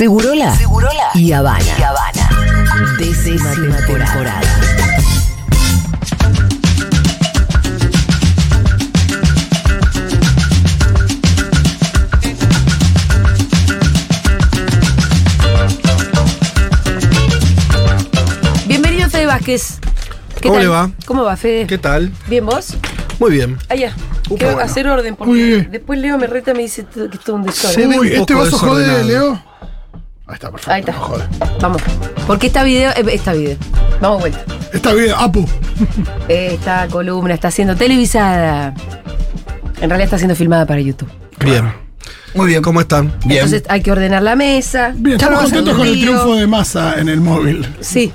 Segurola, y Habana. Y Habana. Décima, temporada. Bienvenido Fede Vázquez. ¿Qué ¿Cómo tal? le va? ¿Cómo va, Fede? ¿Qué tal? ¿Bien vos? Muy bien. Allá. Upa, Quiero bueno. hacer orden porque Uy. después Leo me reta y me dice que esto es un desorden. Uy, este vaso jode. Leo. Ahí está, perfecto. Ahí está. no jode. Vamos. Porque esta video, eh, esta video. Vamos vuelta. Está bien, Apu. Esta columna está siendo televisada. En realidad está siendo filmada para YouTube. Bien. Muy bien, ¿cómo están? Entonces hay que ordenar la mesa. Bien, estamos contentos con el triunfo de masa en el móvil. Sí.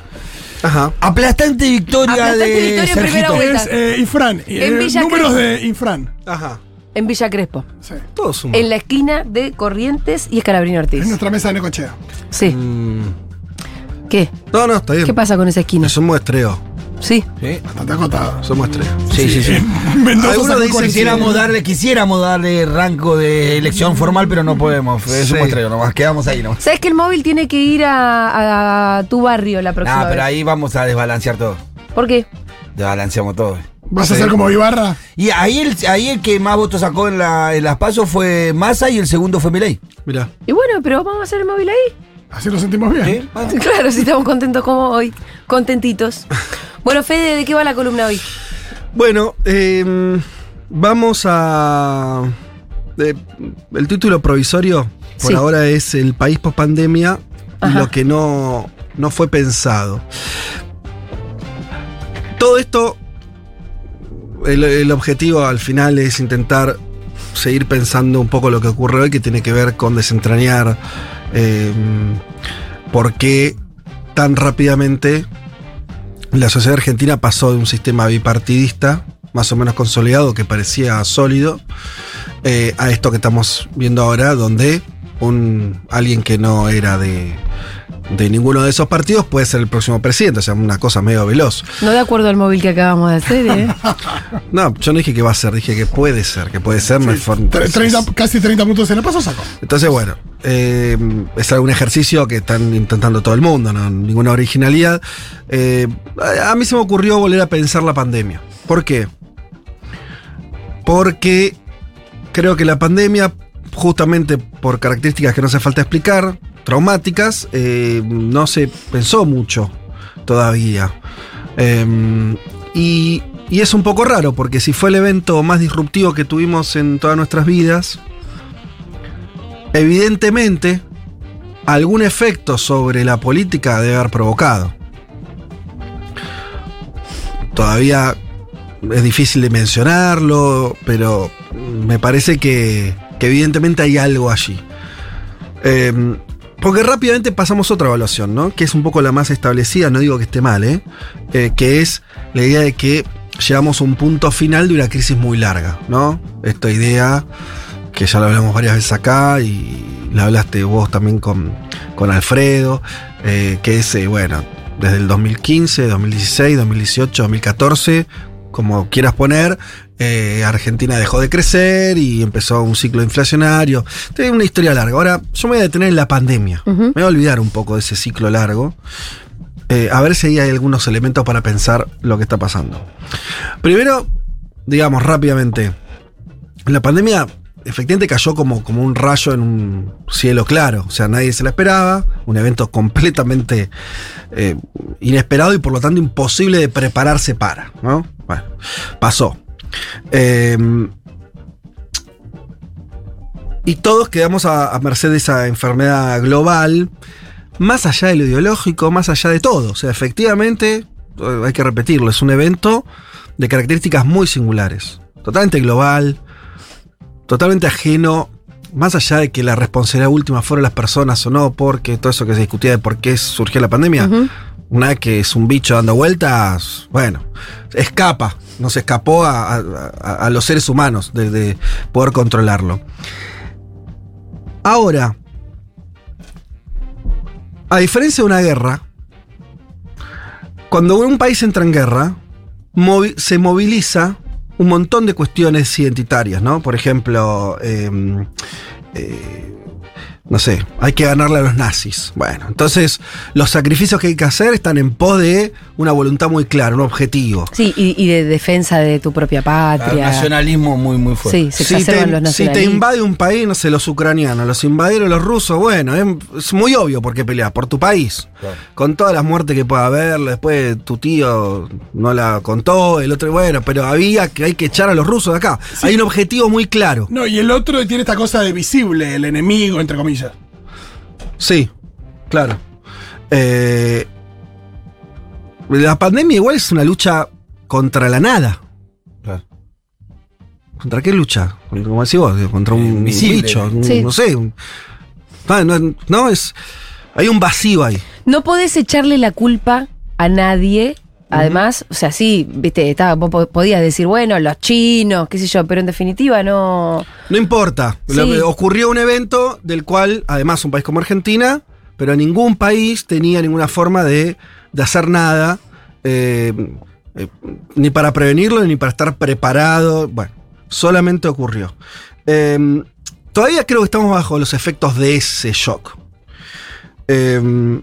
Ajá. Aplastante victoria Aplastante de victoria en primera Sergito. vuelta. Es eh, Infran. eh, En Villa números Crespo. de Infran. Ajá. En Villa Crespo. Sí. Todo suma. En la esquina de Corrientes y Escalabrino Es Ortiz. nuestra mesa de Necochea. Sí. Mm, ¿Qué? No, no, está bien. ¿Qué pasa con esa esquina? Es un muestreo. Sí. Sí, Bastante acotado. Es un muestreo. sí, sí. sí. Mendoza dicen 40. Quisiéramos darle, quisiéramos darle rango de elección formal, pero no podemos. Es Sí. un muestreo nomás, quedamos ahí nomás. ¿Sabes que el móvil tiene que ir a, a tu barrio la próxima Nah, pero vez? ahí vamos a desbalancear todo. ¿Por qué? Desbalanceamos todo. ¿Vas a ser como Ibarra? Y ahí el, ahí el que más votos sacó en, la, en las pasos fue Massa y el segundo fue Milei. Mirá. Y bueno, pero vamos a hacer el móvil ahí. Así lo sentimos bien. ¿Sí? Claro, si estamos contentos como hoy. Contentitos. Bueno, Fede, ¿de qué va la columna hoy? Bueno, eh, vamos a. eh, el título provisorio por Sí. ahora es El país post pandemia Ajá. lo que no, no fue pensado. Todo esto, el, objetivo al final es intentar seguir pensando un poco lo que ocurre hoy, que tiene que ver con desentrañar eh, por qué tan rápidamente la sociedad argentina pasó de un sistema bipartidista, más o menos consolidado, que parecía sólido, eh, a esto que estamos viendo ahora, donde un, alguien que no era de, de ninguno de esos partidos puede ser el próximo presidente, o sea, una cosa medio veloz. No de acuerdo al móvil que acabamos de hacer, ¿eh? No, yo no dije que va a ser, dije que puede ser, que puede ser. me for- Tre- 30 casi 30 minutos en el paso sacó. Entonces, bueno, eh, es algún ejercicio que están intentando todo el mundo, no ninguna originalidad. Eh, a mí se me ocurrió volver a pensar la pandemia. ¿Por qué? Porque creo que la pandemia, justamente por características que no hace falta explicar, traumáticas, eh, no se pensó mucho todavía. Eh, y, es un poco raro, porque si fue el evento más disruptivo que tuvimos en todas nuestras vidas, evidentemente algún efecto sobre la política debe haber provocado. Todavía es difícil de mencionarlo, pero me parece que, evidentemente hay algo allí. Eh, porque rápidamente pasamos a otra evaluación, ¿no? Que es un poco la más establecida, no digo que esté mal, ¿eh? Eh, que es la idea de que llegamos a un punto final de una crisis muy larga, ¿no? Esta idea que ya lo hablamos varias veces acá y la hablaste vos también con, con Alfredo, eh, que es, eh, bueno, desde el 2015, 2016, 2018, 2014, como quieras poner, eh, Argentina dejó de crecer y empezó un ciclo inflacionario. Tiene una historia larga. Ahora, yo me voy a detener en la pandemia. Me voy a olvidar un poco de ese ciclo largo. Eh, a ver si hay algunos elementos para pensar lo que está pasando. Primero, digamos rápidamente, la pandemia efectivamente cayó como, como un rayo en un cielo claro, o sea, nadie se la esperaba, un evento completamente eh, inesperado y por lo tanto imposible de prepararse para, ¿no? Bueno, pasó. Eh, y todos quedamos a, a merced de esa enfermedad global, más allá de lo ideológico, más allá de todo. O sea, efectivamente, eh, hay que repetirlo, es un evento de características muy singulares, totalmente global, totalmente ajeno, más allá de que la responsabilidad última fueron las personas o no, porque todo eso que se discutía de por qué surgió la pandemia, Ujú. una vez que es un bicho dando vueltas, bueno, escapa, nos escapó a, a- a- a los seres humanos de, de poder controlarlo. Ahora, a diferencia de una guerra, cuando un país entra en guerra, movi- se moviliza un montón de cuestiones identitarias, ¿no? Por ejemplo, eh, eh, no sé, hay que ganarle a los nazis. Bueno, entonces los sacrificios que hay que hacer están en pos de una voluntad muy clara, un objetivo. Sí, y, y de defensa de tu propia patria. nacionalismo muy, muy fuerte. Sí, se Si exacerban los te, si te invade un país, no sé, los ucranianos, los invadieron los rusos, bueno, es, es muy obvio por qué peleas, por tu país. Claro. Con todas las muertes que pueda haber, después tu tío no la contó, el otro, bueno, pero había que hay que echar a los rusos de acá. Hay un objetivo muy claro. No, y el otro tiene esta cosa de visible, el enemigo, entre comillas. Sí, claro. Eh, la pandemia igual es una lucha contra la nada. Claro. ¿Contra qué lucha? Contra- Como decís vos, contra un Invisible. bicho, un- Sí. no sé. un- no, no, no, es. Hay un vacío ahí. No podés echarle la culpa a nadie. Además, o sea, sí, viste, estaba, vos po- podías decir, bueno, los chinos, qué sé yo, pero en definitiva no. No importa. Sí. Lo que ocurrió un evento del cual, además, un país como Argentina, pero ningún país tenía ninguna forma de, de hacer nada, eh, eh, ni para prevenirlo, ni para estar preparado. Bueno, solamente ocurrió. Eh, todavía creo que estamos bajo los efectos de ese shock. Eh,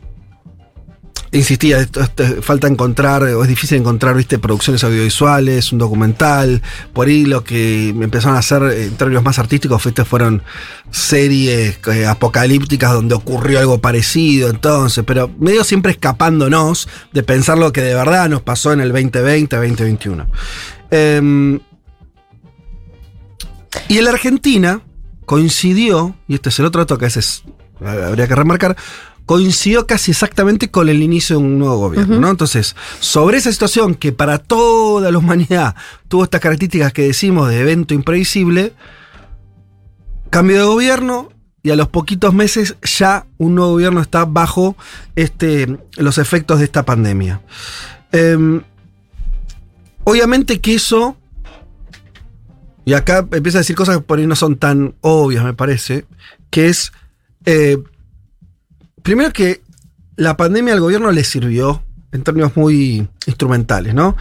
insistía, esto- falta encontrar, o es difícil encontrar, viste, producciones audiovisuales, un documental. Por ahí lo que empezaron a hacer eh, en términos más artísticos viste, fueron series eh, apocalípticas donde ocurrió algo parecido, entonces, pero medio siempre escapándonos de pensar lo que de verdad nos pasó en el 2020, 2021. Em, y en la Argentina coincidió, y este es el otro dato que a veces eh, habría que remarcar, coincidió casi exactamente con el inicio de un nuevo gobierno, ¿no? Entonces, sobre esa situación que para toda la humanidad tuvo estas características que decimos de evento imprevisible, cambio de gobierno y a los poquitos meses ya un nuevo gobierno está bajo este, los efectos de esta pandemia. Em, obviamente que eso, y acá empieza a decir cosas que por ahí no son tan obvias, me parece, que es, eh, primero que la pandemia al gobierno le sirvió en términos muy instrumentales, ¿no?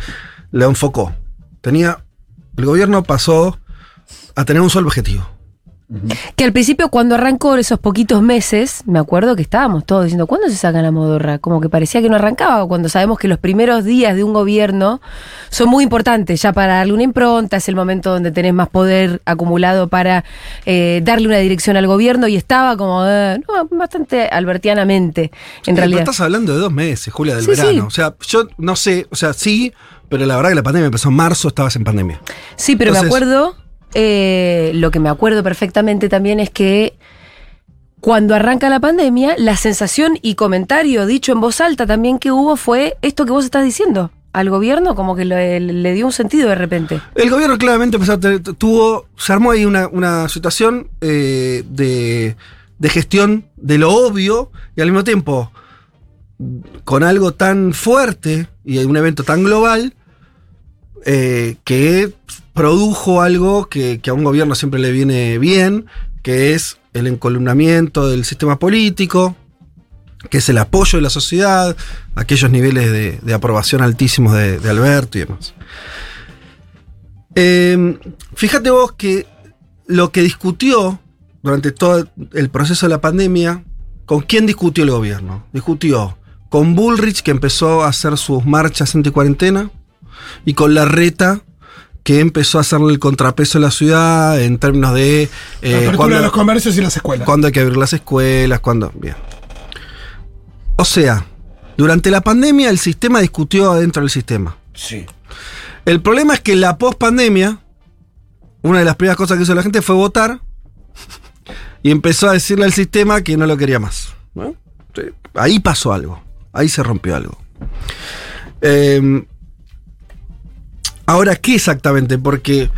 Le enfocó. Tenía, el gobierno pasó a tener un solo objetivo. Que al principio, cuando arrancó esos poquitos meses, me acuerdo que estábamos todos diciendo, ¿cuándo se saca la modorra? Como que parecía que no arrancaba, cuando sabemos que los primeros días de un gobierno son muy importantes, ya para darle una impronta, es el momento donde tenés más poder acumulado para eh, darle una dirección al gobierno, y estaba como, eh, no, bastante albertianamente, en Eh, pero realidad. estás hablando de dos meses, Julia, del Sí, sí. verano. O sea, yo no sé, o sea, sí, pero la verdad que la pandemia empezó en marzo, estabas en pandemia. Sí, pero me acuerdo, eh, lo que me acuerdo perfectamente también es que cuando arranca la pandemia, la sensación y comentario dicho en voz alta también que hubo fue esto que vos estás diciendo. Al gobierno como que le, dio un sentido de repente. El gobierno claramente empezó a tener- tuvo, se armó ahí una, una situación eh, de, de gestión de lo obvio y al mismo tiempo con algo tan fuerte y un evento tan global eh, que produjo algo que, a un gobierno siempre le viene bien, que es el encolumnamiento del sistema político, que es el apoyo de la sociedad, aquellos niveles de, aprobación altísimos de, Alberto y demás. Eh, fíjate vos que lo que discutió durante todo el proceso de la pandemia, ¿con quién discutió el gobierno? Discutió con Bullrich, que empezó a hacer sus marchas anti-cuarentena, y con Larreta, que empezó a hacerle el contrapeso a la ciudad en términos de... La eh, apertura cuándo- de los comercios y las escuelas. cuándo hay que abrir las escuelas, cuándo. Bien. O sea, durante la pandemia el sistema discutió adentro del sistema. Sí. El problema es que en la post-pandemia, una de las primeras cosas que hizo la gente fue votar y empezó a decirle al sistema que no lo quería más. ¿no? Sí. Ahí pasó algo. Ahí se rompió algo. Eh, ahora, ¿qué exactamente? Porque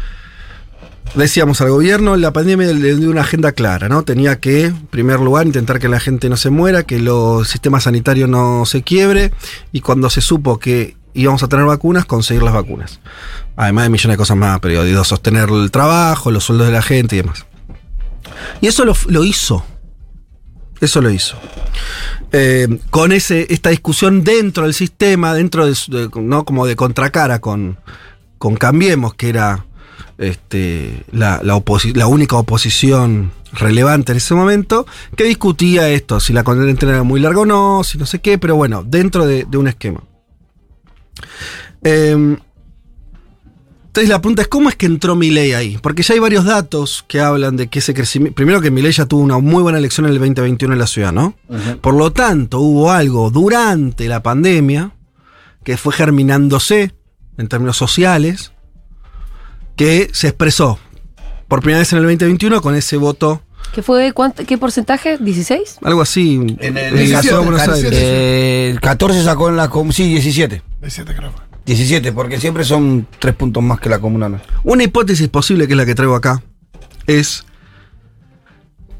decíamos al gobierno, la pandemia le dio una agenda clara, ¿no? Tenía que, en primer lugar, intentar que la gente no se muera, que los sistemas sanitarios no se quiebre, y cuando se supo que íbamos a tener vacunas, conseguir las vacunas. Además de millones de cosas más, pero sostener el trabajo, los sueldos de la gente y demás. Y eso lo, hizo. Eso lo hizo. Eh, con ese, esta discusión dentro del sistema, dentro de, de- no como de contracara con, con Cambiemos, que era este, la, la, oposi- la única oposición relevante en ese momento, que discutía esto, si la cuarentena era muy larga o no, si no sé qué, pero bueno, dentro de, de un esquema. Em, entonces la pregunta es, ¿cómo es que entró Milei ahí? Porque ya hay varios datos que hablan de que ese crecimiento... Primero que Milei ya tuvo una muy buena elección en el 2021 en la ciudad, ¿no? Por lo tanto, hubo algo durante la pandemia que fue germinándose en términos sociales, que se expresó por primera vez en el 2021 con ese voto, ¿Qué fue? cuánto- ¿Qué porcentaje? ¿16? algo así, En el en la ciudad de 17, Buenos Aires. 17. Eh, 14 sacó en la comuna. Sí, 17. 17 creo. 17, porque siempre son 3 puntos más que la comuna. ¿no? Una hipótesis posible, que es la que traigo acá, es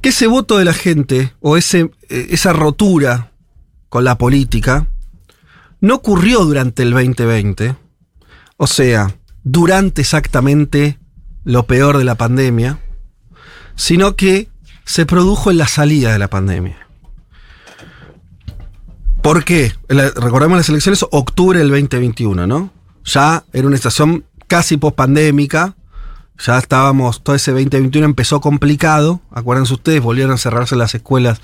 que ese voto de la gente, o ese, eh, esa rotura con la política, no ocurrió durante el 2020, o sea, durante exactamente lo peor de la pandemia, sino que se produjo en la salida de la pandemia. ¿Por qué? Recordemos las elecciones octubre del 2021, ¿no? Ya era una estación casi post-pandémica. Ya estábamos, todo ese 2021 empezó complicado. Acuérdense ustedes, volvieron a cerrarse las escuelas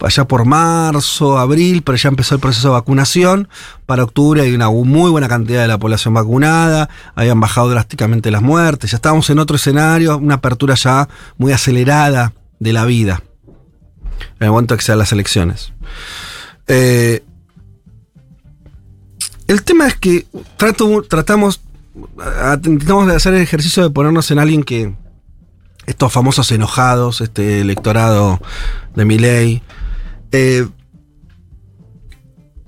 allá por marzo, abril, pero ya empezó el proceso de vacunación. Para octubre hay una muy buena cantidad de la población vacunada, habían bajado drásticamente las muertes, ya estábamos en otro escenario, una apertura ya muy acelerada de la vida. En el momento que sean las elecciones. Eh, el tema es que trato, tratamos, intentamos de hacer el ejercicio de ponernos en alguien que estos famosos enojados, este electorado de Miley, eh,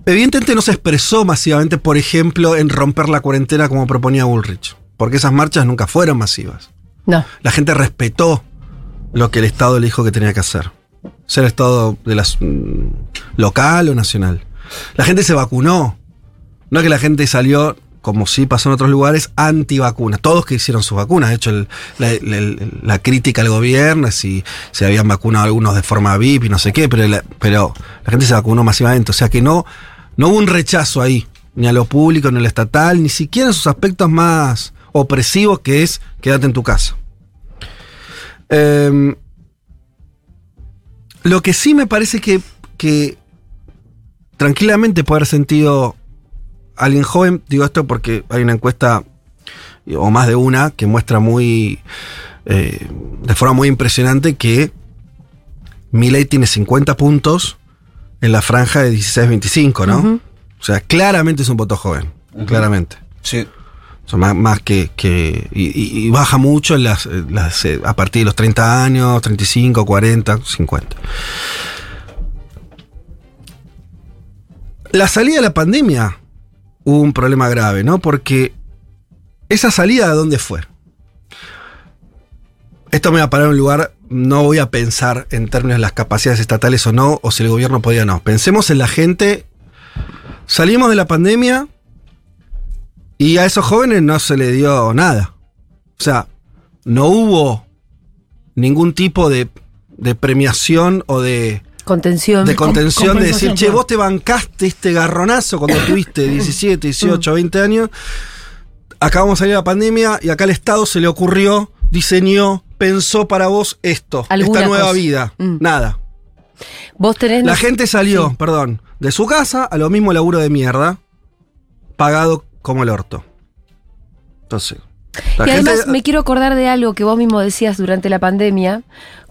evidentemente no se expresó masivamente, por ejemplo, en romper la cuarentena como proponía Ulrich, porque esas marchas nunca fueron masivas. No. La gente respetó lo que el Estado le dijo que tenía que hacer. Ser Estado de las, mm, local o nacional. La gente se vacunó. No es que la gente salió, como sí pasó en otros lugares, anti-vacunas. Todos que hicieron sus vacunas. De hecho, la, crítica al gobierno si se habían vacunado algunos de forma VIP y no sé qué, pero la, pero la gente se vacunó masivamente. O sea que no, no hubo un rechazo ahí, ni a lo público, ni a lo estatal, ni siquiera en sus aspectos más opresivos, que es quédate en tu casa. Em, lo que sí me parece que, que tranquilamente puede haber sentido alguien joven, digo esto porque hay una encuesta, o más de una, que muestra muy, eh, de forma muy impresionante que Milei tiene 50 puntos en la franja de 16-25, ¿no? O sea, claramente es un voto joven, claramente. Sí. O sea, más, más que. que- y, baja mucho en las, en las, eh, a partir de los 30 años, 35, 40, 50. La salida de la pandemia un problema grave, ¿no? Porque esa salida, ¿de dónde fue? Esto me va a parar en un lugar, no voy a pensar en términos de las capacidades estatales o no, o si el gobierno podía o no. Pensemos en la gente. Salimos de la pandemia, y a esos jóvenes no se le dio nada. O sea, no hubo ningún tipo de, de premiación o de, Contención. de contención de decir, che, vos te bancaste este garronazo cuando tuviste 17, 18, 20 años. Acabamos de salir de la pandemia y acá el Estado se le ocurrió, diseñó, pensó para vos esto, Alguna esta nueva cosa. vida. Mm. Nada. Vos tenés. La gente salió, Sí. perdón, de su casa a lo mismo laburo de mierda, pagado como el orto. Entonces. la Y además me quiero acordar de algo que vos mismo decías durante la pandemia,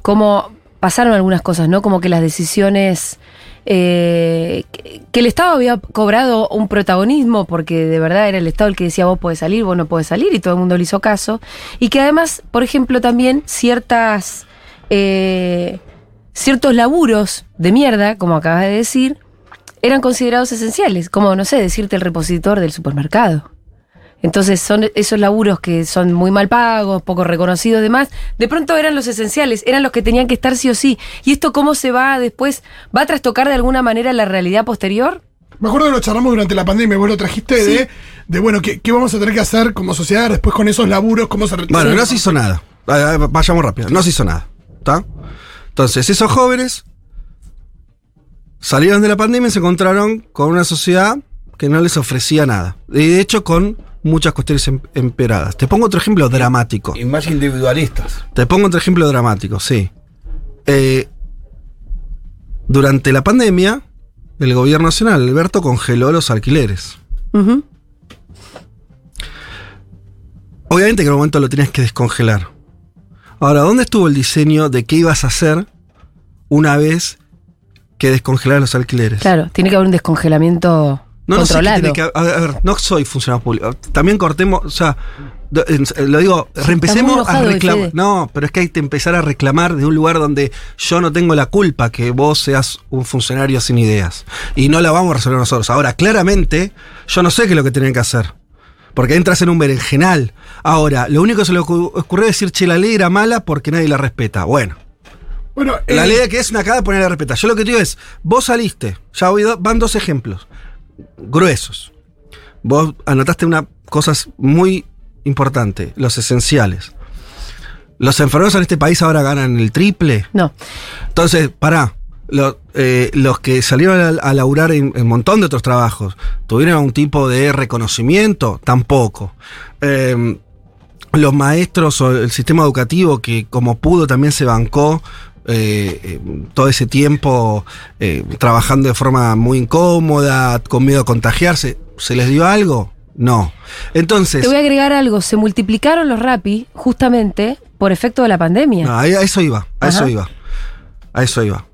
como pasaron algunas cosas, ¿no? Como que las decisiones, eh, que, el Estado había cobrado un protagonismo, porque de verdad era el Estado el que decía vos podés salir, vos no podés salir, y todo el mundo le hizo caso. Y que además, por ejemplo, también ciertas... eh, ciertos laburos de mierda, como acabas de decir, eran considerados esenciales, como, no sé, decirte el repositor del supermercado. Entonces son esos laburos que son muy mal pagos, poco reconocidos y demás, de pronto eran los esenciales, eran los que tenían que estar sí o sí. ¿Y esto cómo se va después? ¿Va a trastocar de alguna manera la realidad posterior? Me acuerdo que lo charlamos durante la pandemia, vos lo trajiste de, de, bueno, ¿qué, qué vamos a tener que hacer como sociedad después con esos laburos? ¿Cómo se Bueno, Sí. no se hizo nada. Vayamos rápido. No se hizo nada. ¿Está? Entonces, esos jóvenes salieron de la pandemia y se encontraron con una sociedad que no les ofrecía nada. Y de hecho, con muchas cuestiones em- empeoradas. Te pongo otro ejemplo dramático. Y más individualistas. Te pongo otro ejemplo dramático, sí. Eh, durante la pandemia, el gobierno nacional, Alberto, congeló los alquileres. Ujú. Obviamente que en un momento lo tenías que descongelar. Ahora, ¿dónde estuvo el diseño de qué ibas a hacer una vez que descongelaras los alquileres? Claro, tiene que haber un descongelamiento No, no sé qué controlado. tiene que a ver, a ver, no soy funcionario público. También cortemos, o sea, eh, lo digo, reempecemos a reclamar. No, pero es que hay que empezar a reclamar de un lugar donde yo no tengo la culpa que vos seas un funcionario sin ideas. Y no la vamos a resolver nosotros. Ahora, claramente, yo no sé qué es lo que tienen que hacer. Porque entras en un berenjenal. Ahora, lo único que se le ocu- ocurrió es decir, che, la ley era mala porque nadie la respeta. Bueno, Bueno, la eh, ley que es una cagada ponerla a respetar. Yo lo que te digo es, vos saliste, ya voy van dos ejemplos gruesos. Vos anotaste unas cosas muy importantes, los esenciales. Los enfermeros en este país ahora ganan el triple. No, Entonces, pará. Lo- eh, los que salieron a, a laburar en en un montón de otros trabajos, ¿tuvieron algún tipo de reconocimiento? Tampoco. Eh, los maestros o el sistema educativo que como pudo también se bancó eh, eh, todo ese tiempo eh, trabajando de forma muy incómoda, con miedo a contagiarse, ¿se les dio algo? No. Entonces, te voy a agregar algo. Se multiplicaron los rapi justamente por efecto de la pandemia. No, a eso iba, a eso iba. A eso iba.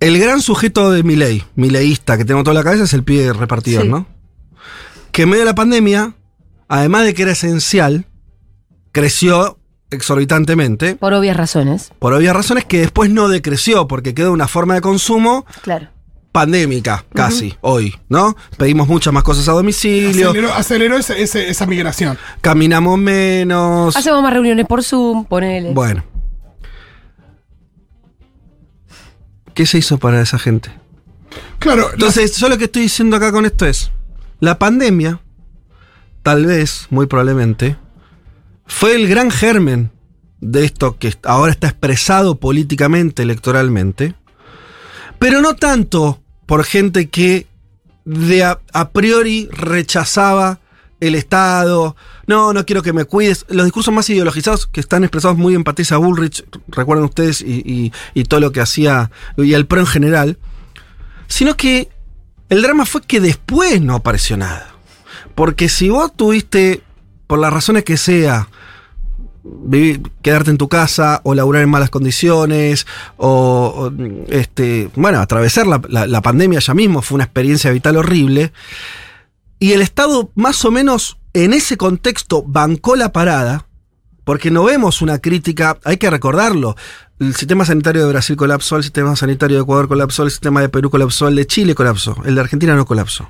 El gran sujeto de mi ley, mi leísta que tengo toda la cabeza, es el pie repartidor, Sí. ¿no? Que en medio de la pandemia, además de que era esencial, creció exorbitantemente, Por obvias razones. por obvias razones que después no decreció, porque quedó una forma de consumo Claro. pandémica, casi, hoy, ¿no? Pedimos muchas más cosas a domicilio, aceleró, aceleró ese- ese- esa migración. caminamos menos. Hacemos más reuniones por Zoom, ponele. Bueno. ¿Qué se hizo para esa gente? Claro, Entonces, yo lo que estoy diciendo acá con esto es, la pandemia, tal vez, muy probablemente, fue el gran germen de esto que ahora está expresado políticamente, electoralmente, pero no tanto por gente que de a, priori rechazaba el Estado, no, no quiero que me cuides, los discursos más ideologizados que están expresados muy en Patricia Bullrich, recuerdan ustedes, y, y- y todo lo que hacía, y el PRO en general, sino que el drama fue que después no apareció nada. Porque si vos tuviste, por las razones que sea, quedarte en tu casa o laburar en malas condiciones o, este, bueno, atravesar la, la- la pandemia ya mismo fue una experiencia vital horrible. Y el Estado más o menos en ese contexto bancó la parada, porque no vemos una crítica, hay que recordarlo. El sistema sanitario de Brasil colapsó, el sistema sanitario de Ecuador colapsó, el sistema de Perú colapsó, el de Chile colapsó, el de Argentina no colapsó.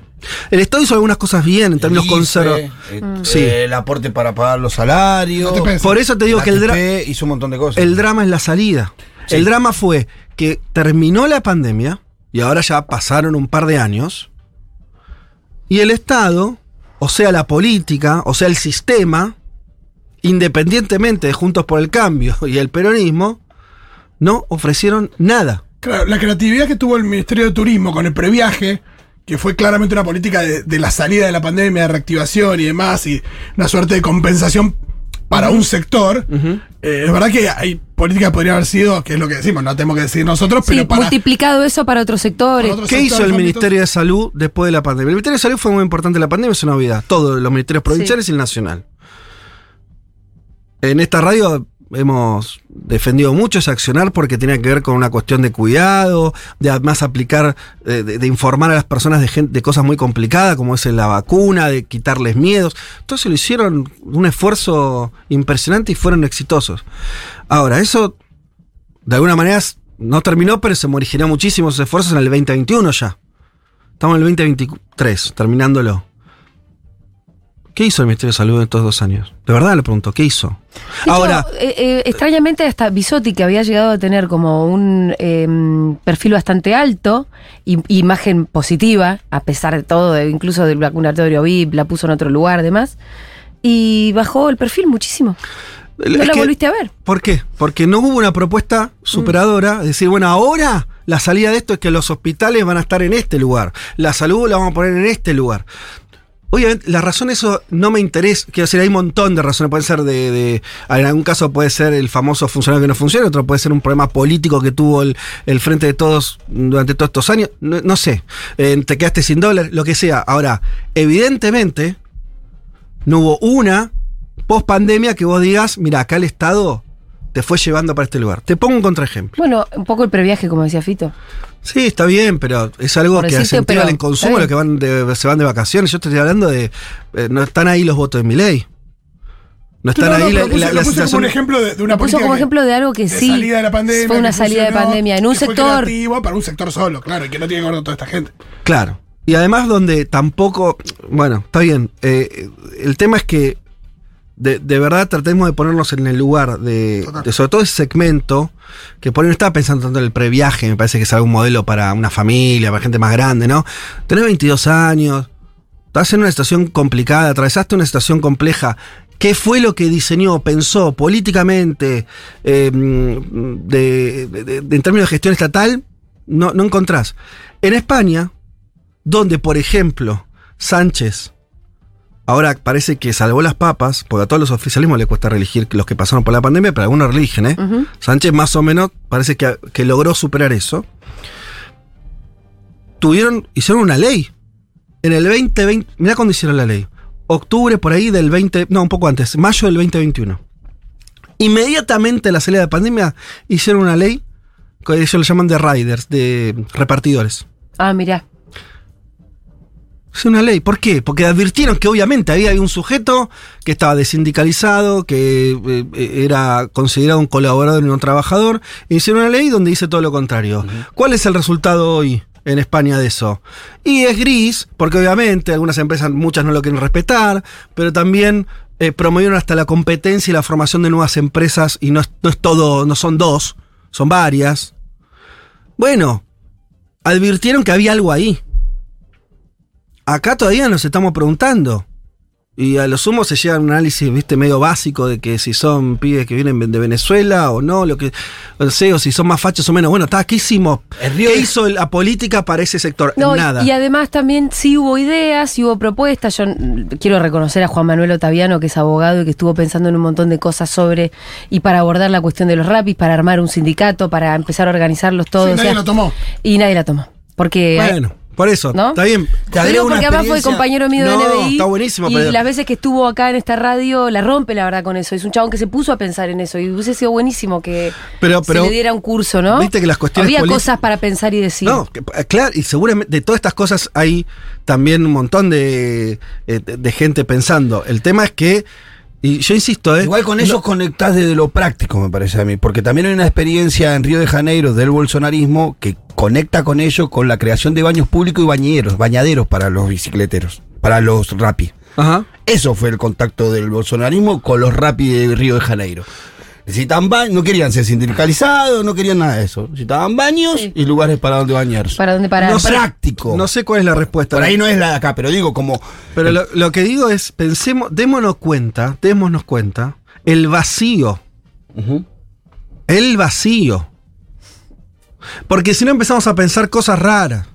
El Estado hizo algunas cosas bien en términos IFE, conservadores. eh, Sí. eh, El aporte para pagar los salarios. No. Por eso te digo la que el, dra- ATP hizo un montón de cosas. el drama es la salida. Sí. El drama fue que terminó la pandemia y ahora ya pasaron un par de años y el Estado, o sea la política, o sea el sistema, independientemente de Juntos por el Cambio y el peronismo, no ofrecieron nada. Claro, la creatividad que tuvo el Ministerio de Turismo con el previaje, que fue claramente una política de, de la salida de la pandemia, de reactivación y demás, y una suerte de compensación para un sector, eh, es verdad que hay políticas que podrían haber sido, que es lo que decimos, no tenemos que decir nosotros, Sí, pero para... multiplicado eso para otros sectores. Para otros ¿Qué hizo el ámbitos. Ministerio de Salud después de la pandemia? El Ministerio de Salud fue muy importante en la pandemia, es una novedad. Todos los ministerios provinciales y el nacional. En esta radio hemos defendido mucho ese accionar porque tenía que ver con una cuestión de cuidado, de además aplicar, de, informar a las personas de, cosas muy complicadas como es la vacuna, de quitarles miedos. Entonces lo hicieron un esfuerzo impresionante y fueron exitosos. Ahora, eso de alguna manera no terminó, pero se originó muchísimos esfuerzos en el 2021 ya. Estamos en el 2023, terminándolo. ¿Qué hizo el Ministerio de Salud en estos dos años? De verdad le pregunto, ¿qué hizo? Hecho, Ahora, eh, eh, extrañamente hasta Bisotti, que había llegado a tener como un eh, perfil bastante alto, y, imagen positiva, a pesar de todo, incluso del vacunatorio VIP, la puso en otro lugar, demás, y bajó el perfil muchísimo. es No la que- volviste a ver. ¿Por qué? Porque no hubo una propuesta superadora, es decir, bueno, ahora la salida de esto es que los hospitales van a estar en este lugar, la salud la vamos a poner en este lugar. Obviamente, la razón eso no me interesa. Quiero decir, hay un montón de razones. Puede ser de, En algún caso puede ser el famoso funcionario que no funciona, otro puede ser un problema político que tuvo el, Frente de Todos durante todos estos años. No, no sé. Eh, te quedaste sin dólares, lo que sea. Ahora, evidentemente, no hubo una post pandemia que vos digas, mira, acá el Estado te fue llevando para este lugar. Te pongo un contraejemplo. Bueno, un poco el previaje, como decía Fito. Sí, está bien, pero es algo Por que incentiva el consumo, los que van de- se van de vacaciones. Yo te estoy hablando de. eh, no están ahí los votos de mi ley. No están No, no, ahí la, puse- la- lo la puse como un ejemplo de, de una política como que- ejemplo de algo que de sí. salida de la pandemia, Fue una salida de pandemia en un sector. para un sector solo, claro, y que no tiene con toda esta gente. Claro. Y además, donde tampoco. Bueno, está bien. eh, el tema es que. De, de verdad tratemos de ponernos en el lugar de, sobre todo ese segmento que por ahí no estaba pensando tanto en el previaje, me parece que es algún modelo para una familia, para gente más grande, ¿no? Tenés 22 años, estás en una situación complicada, atravesaste una situación compleja. ¿Qué fue lo que diseñó, pensó políticamente, eh, de- de- en términos de gestión estatal? No, no encontrás. En España, donde, por ejemplo, Sánchez ahora parece que salvó las papas, porque a todos los oficialismos le cuesta reelegir los que pasaron por la pandemia, pero algunos religen, ¿eh? Sánchez más o menos parece que, que logró superar eso. Tuvieron, hicieron una ley. En el 2020, mira cuándo hicieron la ley. Octubre por ahí del 20, no, un poco antes, mayo del 2021. Inmediatamente a la salida de pandemia hicieron una ley que ellos lo llaman de riders, de repartidores. Ah, mirá. Es una ley. ¿Por qué? Porque advirtieron que obviamente había un sujeto que estaba desindicalizado, que eh, era considerado un colaborador y no un trabajador. E hicieron una ley donde dice todo lo contrario. ¿Cuál es el resultado hoy en España de eso? Y es gris, porque obviamente algunas empresas, muchas no lo quieren respetar, pero también eh, promovieron hasta la competencia y la formación de nuevas empresas y no es, no es todo, no son dos, son varias. Bueno, advirtieron que había algo ahí acá todavía nos estamos preguntando. Y a lo sumo se llega a un análisis, viste, medio básico de que si son pibes que vienen de Venezuela o no, lo que, o sea, o si son más fachos o menos. Bueno, está, ¿qué hicimos? ¿Qué de- hizo la política para ese sector? No, y- Nada. Y además también sí hubo ideas, sí hubo propuestas. Yo quiero reconocer a Juan Manuel Otaviano, que es abogado y que estuvo pensando en un montón de cosas sobre y para abordar la cuestión de los rapis, para armar un sindicato, para empezar a organizarlos todos. Sí, o nadie sea, lo tomó. Y nadie la tomó. Porque bueno, por eso, ¿No? está bien. Te una porque además fue compañero mío No, de NBI. está buenísimo, Y pero- las veces que estuvo acá en esta radio, la rompe la verdad con eso. Es un chabón que se puso a pensar en eso. Y hubiese sido buenísimo que Pero- pero- se le diera un curso, ¿no? Viste que las cuestiones Había cosas para pensar y decir. No, que- eh, claro, y seguramente de todas estas cosas hay también un montón de, eh, de- de gente pensando. El tema es que, y yo insisto, ¿eh? Igual con no- ellos conectás desde lo práctico, me parece a mí, porque también hay una experiencia en Río de Janeiro del bolsonarismo que conecta con ello con la creación de baños públicos y bañeros, bañaderos para los bicicleteros, para los rapi. Ajá. Eso fue el contacto del bolsonarismo con los rapi de Río de Janeiro. Necesitaban baños, no querían ser sindicalizados, no querían nada de eso. Necesitaban baños Sí. y lugares para donde bañarse. ¿Para dónde parar? No práctico. No sé cuál es la respuesta. Por ahí no es la de acá, pero digo como... Pero lo, lo que digo es, pensemos, démonos cuenta, démonos cuenta, el vacío, el vacío. Porque si no empezamos a pensar cosas raras,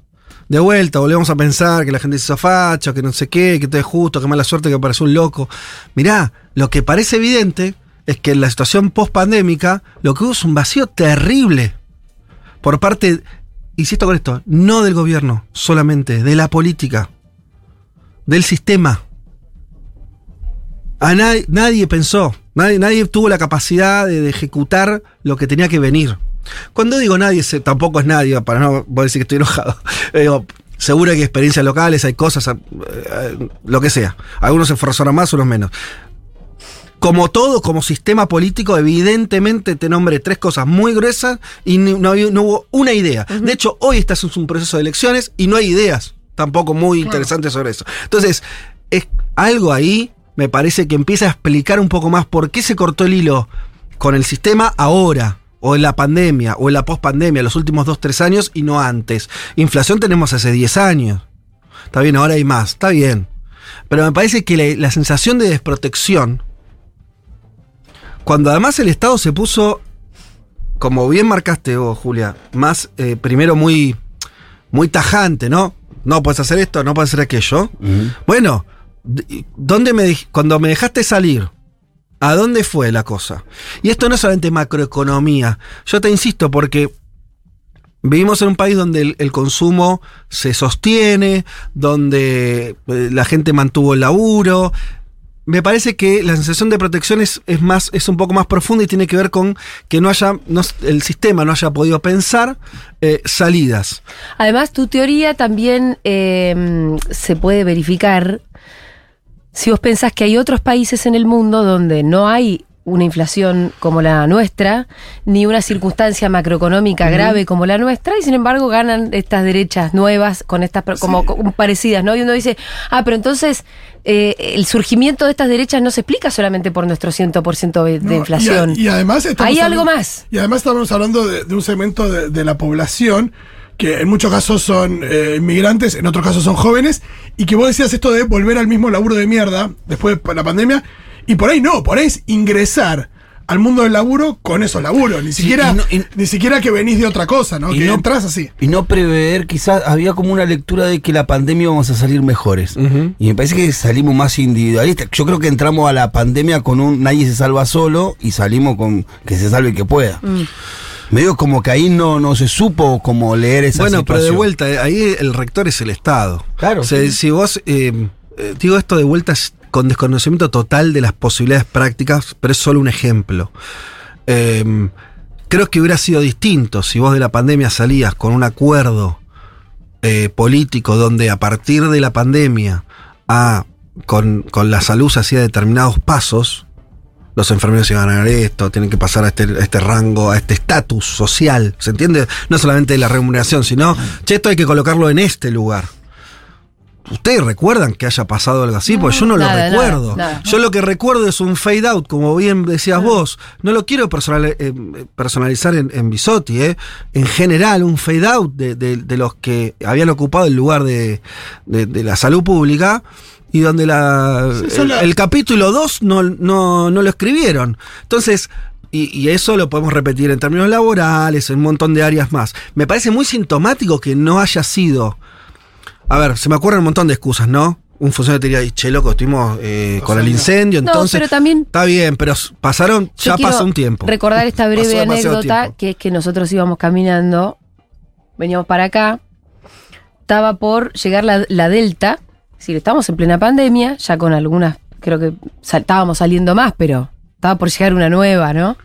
de vuelta, volvemos a pensar que la gente se hizo facha, que no sé qué, que todo es justo, que mala suerte, que apareció un loco. Mirá, lo que parece evidente es que en la situación post-pandémica lo que hubo es un vacío terrible por parte, insisto con esto, no del gobierno solamente, de la política, del sistema. A nadie, nadie pensó, nadie, nadie tuvo la capacidad de, ejecutar lo que tenía que venir. Cuando digo nadie, se- tampoco es nadie, para no decir que estoy enojado. Digo, seguro que hay experiencias locales, hay cosas, eh, eh, lo que sea. Algunos se esforzaron más, otros menos. Como todo, como sistema político, evidentemente te nombré tres cosas muy gruesas y no, había- no hubo una idea. De hecho, hoy estás en un proceso de elecciones y no hay ideas tampoco muy interesantes sobre eso. Entonces, es algo ahí, me parece que empieza a explicar un poco más por qué se cortó el hilo con el sistema ahora, o en la pandemia, o en la pospandemia, los últimos dos, tres años y no antes. Inflación tenemos hace 10 años. Está bien, ahora hay más, está bien. Pero me parece que la, la sensación de desprotección, cuando además el Estado se puso, como bien marcaste vos, Julia, más, eh, primero muy, muy tajante, ¿no? No puedes hacer esto, no puedes hacer aquello. Bueno, ¿dónde me, cuando me dejaste salir, ¿a dónde fue la cosa? Y esto no es solamente macroeconomía. Yo te insisto, porque vivimos en un país donde el, el consumo se sostiene, donde eh, la gente mantuvo el laburo. Me parece que la sensación de protección es, es más, es un poco más profunda y tiene que ver con que no haya, el sistema no haya podido pensar eh, salidas. Además, tu teoría también eh, se puede verificar si vos pensás que hay otros países en el mundo donde no hay una inflación como la nuestra, ni una circunstancia macroeconómica grave como la nuestra, y sin embargo ganan estas derechas nuevas con estas como, como parecidas, ¿no? Y uno dice, ah, pero entonces eh, el surgimiento de estas derechas no se explica solamente por nuestro 100% de, de No, y a- inflación. Y, además estamos Hay algo hablando- más. Y además estamos hablando de, de un segmento de, de la población que en muchos casos son eh, inmigrantes, en otros casos son jóvenes, y que vos decías esto de volver al mismo laburo de mierda después de la pandemia, y por ahí no, por ahí es ingresar al mundo del laburo con esos laburos, ni siquiera, y no- y- ni siquiera que venís de otra cosa, ¿no? Y que no- entras así. Y no prever, quizás había como una lectura de que la pandemia vamos a salir mejores. Y me parece que salimos más individualistas. Yo creo que entramos a la pandemia con un nadie se salva solo y salimos con que se salve el que pueda. Medio como que ahí no, no se supo cómo leer esa Bueno, pero de situación. vuelta, eh, ahí el rector es el Estado. Claro, O sea, sí. si vos, eh, eh, digo esto de vuelta con desconocimiento total de las posibilidades prácticas, pero es solo un ejemplo. Eh, creo que hubiera sido distinto si vos de la pandemia salías con un acuerdo eh, político donde a partir de la pandemia a, con, con la salud se hacía determinados pasos, los enfermeros iban a ganar esto, tienen que pasar a este, este rango, a este estatus social, ¿se entiende? No solamente la remuneración, sino, che, esto hay que colocarlo en este lugar. ¿Ustedes recuerdan que haya pasado algo así? Pues yo no nada, lo recuerdo. nada, nada. Yo lo que recuerdo es un fade out, como bien decías vos. No lo quiero personal- eh, personalizar en, en Bisotti, ¿eh? En general, un fade out de, de- de los que habían ocupado el lugar de, de- de la salud pública y donde la, Sí, el, la- el capítulo 2 no, no, no lo escribieron. Entonces, y, y eso lo podemos repetir en términos laborales, en un montón de áreas más. Me parece muy sintomático que no haya sido. A ver, se me ocurren un montón de excusas, ¿no? Un funcionario te diría, che, loco, estuvimos eh, con el incendio, No, entonces. pero también Está bien, pero pasaron, ya pasó un tiempo. Recordar esta breve anécdota, tiempo. que es que nosotros íbamos caminando, veníamos para acá, estaba por llegar la, la Delta, es decir, estábamos en plena pandemia, ya con algunas, creo que sal- estábamos saliendo más, pero estaba por llegar una nueva, ¿no?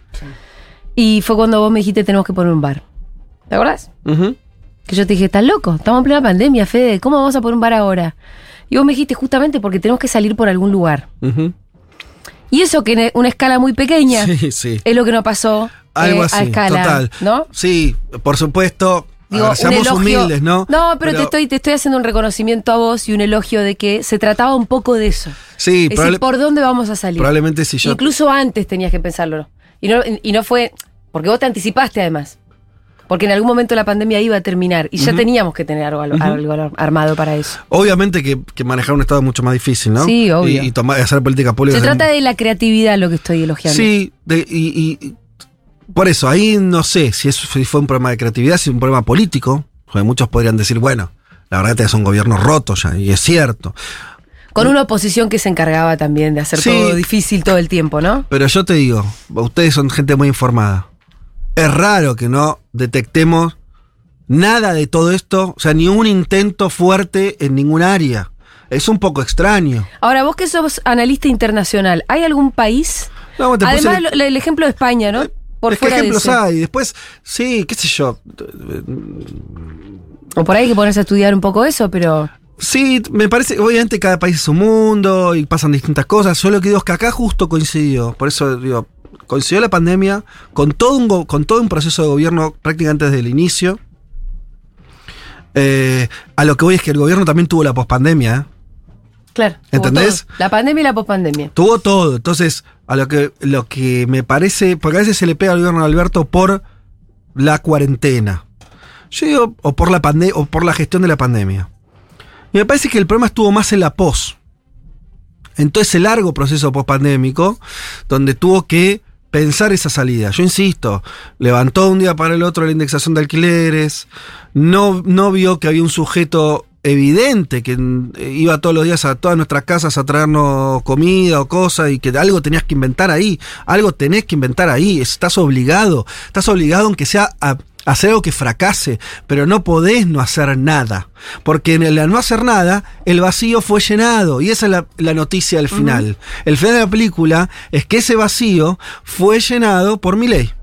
Y fue cuando vos me dijiste tenemos que poner un bar. ¿Te acordás? Ujú. Que yo te dije, estás loco, estamos en plena pandemia, Fede, ¿cómo vamos a poner un bar ahora? Y vos me dijiste justamente porque tenemos que salir por algún lugar. Y eso que en una escala muy pequeña Sí, sí. es lo que no pasó Algo eh, así, a escala, total. ¿no? Sí, por supuesto. Digo, ver, un seamos elogio- humildes, ¿no? No, pero, te, estoy, te estoy haciendo un reconocimiento a vos y un elogio de que se trataba un poco de eso. Sí, es decir, ¿por dónde vamos a salir? probablemente si yo. Incluso antes tenías que pensarlo. Y no, y no fue. Porque vos te anticipaste además. Porque en algún momento la pandemia iba a terminar y ya teníamos que tener algo, algo armado para eso. Obviamente que, que manejar un estado es mucho más difícil, ¿no? Sí, obvio. Y, y tomar, hacer política pública. Se trata de la creatividad lo que estoy elogiando. Sí, de- y, y- por eso, ahí no sé si, eso, fue un problema de creatividad, si es un problema político. Porque muchos podrían decir, bueno, la verdad es que son gobiernos rotos ya, y es cierto. Con una oposición que se encargaba también de hacer Sí. todo difícil todo el tiempo, ¿no? Pero yo te digo, ustedes son gente muy informada. Es raro que no detectemos nada de todo esto, o sea, ni un intento fuerte en ningún área. Es un poco extraño. Ahora, vos que sos analista internacional, ¿hay algún país? No, te puse- Además, lo- el ejemplo de España, ¿no? Por es que fuera de ejemplos ese. hay. Después, sí, qué sé yo. O por ahí hay que ponerse a estudiar un poco eso, pero. Sí, me parece, obviamente cada país es un mundo y pasan distintas cosas. Yo lo que digo es que acá justo coincidió. Por eso digo, coincidió la pandemia con todo un, con todo un proceso de gobierno prácticamente desde el inicio. Eh, a lo que voy es que el gobierno también tuvo la pospandemia. ¿eh? Claro. ¿Entendés? todo. La pandemia y la pospandemia. Tuvo todo. Entonces, a lo que, lo que me parece, porque a veces se le pega al gobierno de Alberto por la cuarentena. Yo digo, o por la pande o por la gestión de la pandemia. Y me parece que el problema estuvo más en la pos. En todo ese largo proceso pospandémico, donde tuvo que pensar esa salida. Yo insisto, levantó un día para el otro la indexación de alquileres, no, no vio que había un sujeto evidente que mm, iba todos los días a todas nuestras casas a traernos comida o cosas y que algo tenías que inventar ahí, algo tenés que inventar ahí, estás obligado, estás obligado aunque sea a hacer algo que fracase, pero no podés no hacer nada, porque en el no hacer nada, el vacío fue llenado, y esa es la, la noticia del final. El final de la película es que ese vacío fue llenado por Milei.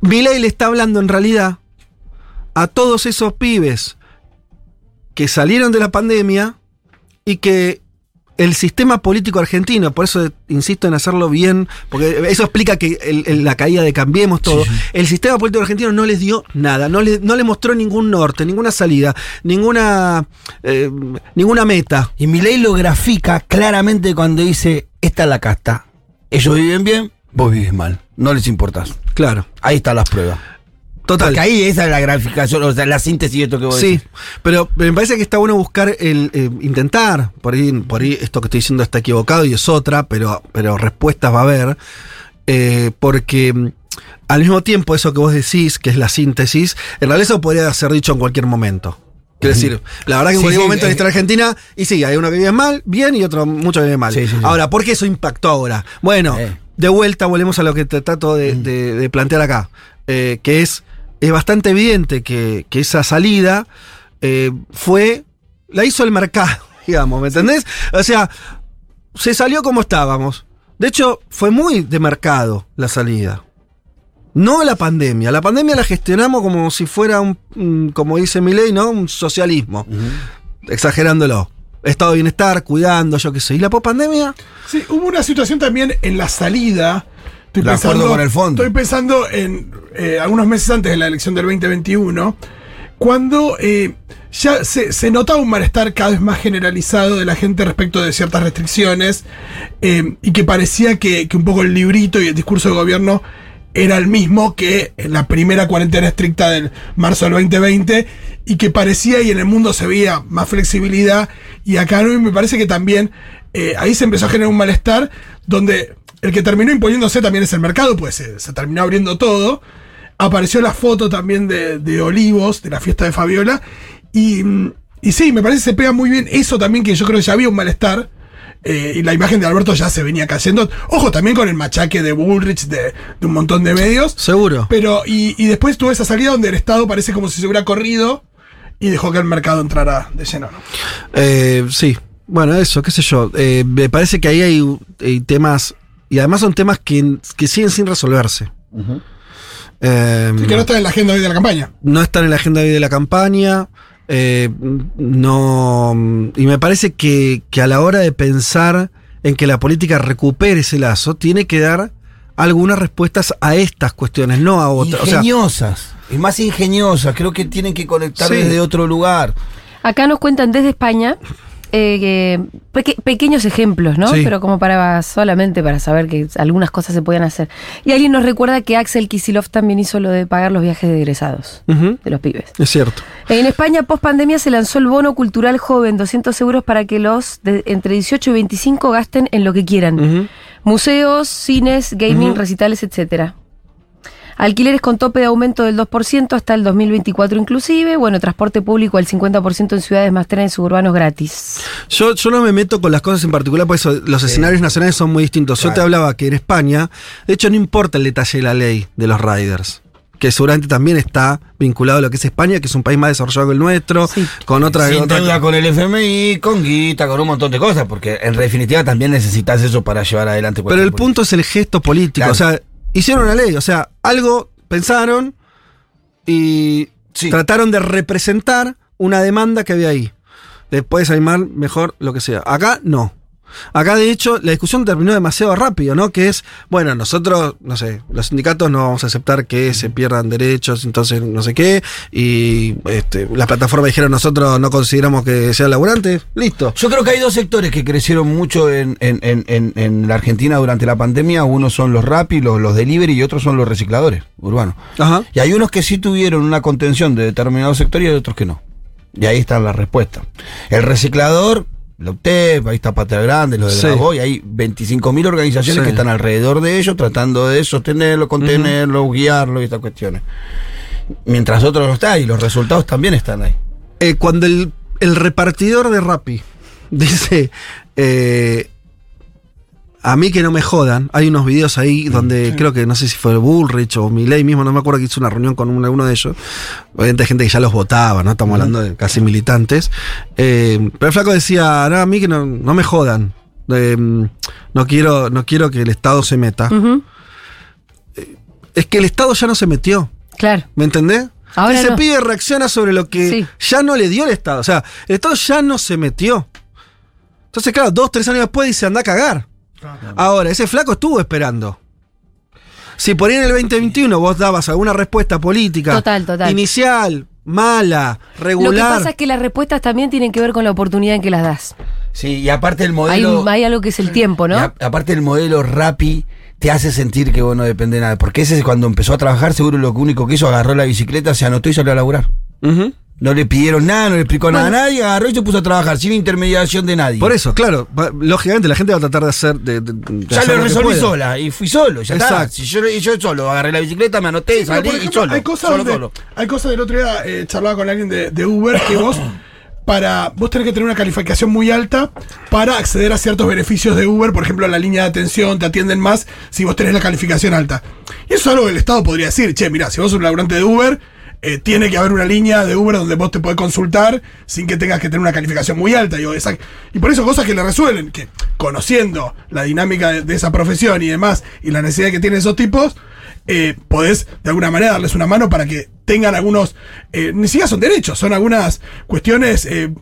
Milei le está hablando en realidad a todos esos pibes que salieron de la pandemia y que el sistema político argentino, por eso insisto en hacerlo bien, porque eso explica que el- el- la caída de Cambiemos todo, el sistema político argentino no les dio nada, no le, no le mostró ningún norte, ninguna salida, ninguna, eh, ninguna meta. Y Milei lo grafica claramente cuando dice, esta es la casta. Ellos viven bien, vos vivís mal. No les importás. Claro, Ahí están las pruebas. Total. Porque ahí esa es la graficación, o sea, la síntesis de esto que vos Sí, decís. pero me parece que está bueno buscar el eh, intentar, por ahí, por ahí esto que estoy diciendo está equivocado y es otra, pero, pero respuestas va a haber, eh, porque mm, al mismo tiempo eso que vos decís, que es la síntesis, en realidad eso podría ser dicho en cualquier momento. Quiero decir, la verdad que en Sí, cualquier sí, momento de la eh, argentina, y sí, hay uno que vive mal, bien, y otro mucho que vive mal. Sí, sí, sí. Ahora, ¿por qué eso impactó ahora? Bueno, Eh. de vuelta volvemos a lo que te trato de, de- de plantear acá, eh, que es, es bastante evidente que, que esa salida eh, fue, la hizo el mercado, digamos, ¿me entendés? O sea, se salió como estábamos. De hecho, fue muy de mercado la salida. No la pandemia. La pandemia la gestionamos como si fuera un, como dice Milei, ¿no? Un socialismo. Exagerándolo. Estado de bienestar, cuidando, yo qué sé. ¿Y la pospandemia? Sí, hubo una situación también en la salida. Estoy De acuerdo con el fondo. Estoy pensando en eh, algunos meses antes de la elección del 2021, cuando eh, ya se, se notaba un malestar cada vez más generalizado de la gente respecto de ciertas restricciones eh, y que parecía que, que un poco el librito y el discurso del gobierno era el mismo que en la primera cuarentena estricta del marzo del 2020 y que parecía y en el mundo se veía más flexibilidad y acá no y me parece que también eh, ahí se empezó a generar un malestar donde el que terminó imponiéndose también es el mercado, pues se, se terminó abriendo todo. Apareció la foto también de, de Olivos, de la fiesta de Fabiola. Y, mm, y sí, me parece que se pega muy bien eso también, que yo creo que ya había un malestar. eh, y la imagen de Alberto ya se venía cayendo. Ojo, también con el machaque de Bullrich, de, de un montón de medios. Seguro. Pero, y, y después tuvo esa salida donde el Estado parece como si se hubiera corrido y dejó que el mercado entrara de lleno. ¿no? Eh, sí. Bueno, eso, qué sé yo. Eh, me parece que ahí hay, hay temas. Y además son temas que, que siguen sin resolverse. Eh, Sí, que no está en la agenda hoy de la campaña. no están en la agenda hoy de la campaña. eh, no. Y me parece que, que a la hora de pensar en que la política recupere ese lazo, tiene que dar algunas respuestas a estas cuestiones, no a otras. O sea, Ingeniosas. y más ingeniosas. Creo que tienen que conectar Sí. desde otro lugar. Acá nos cuentan desde España eh, que peque- pequeños ejemplos, ¿no? Sí. Pero como para solamente para saber que algunas cosas se podían hacer. Y alguien nos recuerda que Axel Kisilov también hizo lo de pagar los viajes de egresados de los pibes. es cierto. En España, post pandemia, se lanzó el bono cultural joven, 200 euros para que los de entre 18 y 25 gasten en lo que quieran. Museos, cines, gaming, recitales, etcétera. Alquileres con tope de aumento del 2% hasta el 2024 inclusive. Bueno, transporte público al 50% en ciudades más trenes suburbanos gratis. Yo, yo no me meto con las cosas en particular, por eso los escenarios nacionales son muy distintos. Yo te hablaba que en España, de hecho, no importa el detalle de la ley de los riders. Que seguramente también está vinculado a lo que es España, que es un país más desarrollado que el nuestro, Sí. con otra. Sin otra- deuda con el FMI, con guita, con un montón de cosas, porque en definitiva también necesitas eso para llevar adelante. Pero el punto es el gesto político. Claro. O sea, hicieron una ley, o sea, algo pensaron y Sí. trataron de representar una demanda que había ahí. Después animar mejor lo que sea. Acá no. Acá, de hecho, la discusión terminó demasiado rápido, ¿no? Que es, bueno, nosotros, no sé, los sindicatos no vamos a aceptar que se pierdan derechos, entonces no sé qué, y este, las plataformas dijeron, nosotros no consideramos que sean laburantes, listo. Yo creo que hay dos sectores que crecieron mucho en, en- en- en- en la Argentina durante la pandemia. Uno son los rap y los, los delivery y otros son los recicladores urbanos. Ajá. Y hay unos que sí tuvieron una contención de determinados sectores y hay otros que no. Y ahí está la respuesta. El reciclador, la UTEP, ahí está Patria Grande, los de Sí. Graboy, hay 25.000 organizaciones Sí. que están alrededor de ellos tratando de sostenerlo, contenerlo, guiarlo y estas cuestiones. Mientras otros no están y los resultados también están ahí. Eh, cuando el, el repartidor de Rappi dice, eh, a mí que no me jodan, hay unos videos ahí donde creo que no sé si fue Bullrich o Milei mismo, no me acuerdo que hizo una reunión con un- uno de ellos. Obviamente hay gente que ya los votaba, ¿no? Estamos hablando de casi militantes. Eh, pero el flaco decía, no, a mí que no, no me jodan. Eh, no quiero, no quiero que el Estado se meta. Ujú, Es que el Estado ya no se metió. Claro. ¿Me entendés? Ahora Ese no. pibe reacciona sobre lo que Sí. ya no le dio el Estado. O sea, el Estado ya no se metió. Entonces, claro, dos, tres años después dice anda a cagar. Ahora, ese flaco estuvo esperando. Si por ahí en el 2021 vos dabas alguna respuesta política Total, total. inicial, mala, regular. Lo que pasa es que las respuestas también tienen que ver con la oportunidad en que las das. Sí, y aparte el modelo. hay algo que es el tiempo, y ¿no? a- aparte el modelo Rappi te hace sentir que vos no depende de nada. Porque ese es cuando empezó a trabajar, seguro lo único que hizo, agarró la bicicleta, se anotó y salió a laburar. No le pidieron nada, no le explicó nada a nadie, agarró y se puso a trabajar sin intermediación de nadie. Por eso, claro, va- lógicamente la gente va a tratar de hacer. De, de- de Ya hacer lo resolví sola y fui solo, ya está. Exacto. Si yo, y yo solo agarré la bicicleta, me anoté, Sí, salí por y ejemplo, solo. Hay cosas, solo, donde- solo. hay cosas del otro día, eh, charlaba con alguien de, de Uber, que vos, para, vos tenés que tener una calificación muy alta para acceder a ciertos beneficios de Uber, por ejemplo, la línea de atención, te atienden más si vos tenés la calificación alta. Y eso es algo que el Estado podría decir, che, mira, si vos sos un laburante de Uber, eh, tiene que haber una línea de Uber donde vos te podés consultar sin que tengas que tener una calificación muy alta. Digo, esa- y por eso cosas que le resuelven, que conociendo la dinámica de, de esa profesión y demás, y la necesidad que tienen esos tipos, eh, podés de alguna manera darles una mano para que tengan algunos, eh, ni siquiera son derechos, son algunas cuestiones eh,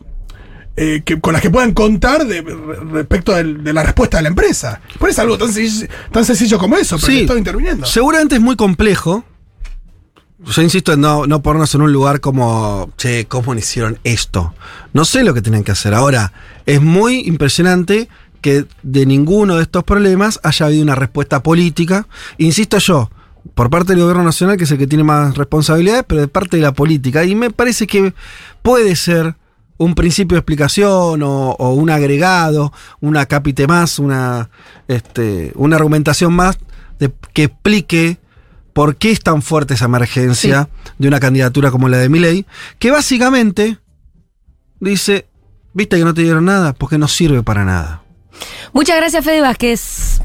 eh, que, con las que puedan contar de, re- respecto del- de la respuesta de la empresa. Por eso es algo tan, sencillo- tan sencillo como eso, pero Estado interviniendo. Seguramente es muy complejo. Yo insisto en no, no ponernos en un lugar como, che, ¿cómo hicieron esto? No sé lo que tienen que hacer. Ahora, es muy impresionante que de ninguno de estos problemas haya habido una respuesta política. Insisto yo, por parte del gobierno nacional, que es el que tiene más responsabilidades, pero de parte de la política. Y me parece que puede ser un principio de explicación o, un agregado, una capite más, una, este, una argumentación más que explique por qué es tan fuerte esa emergencia de una candidatura como la de Milei, que básicamente dice, viste que no te dieron nada, porque no sirve para nada. Muchas gracias, Fede Vázquez.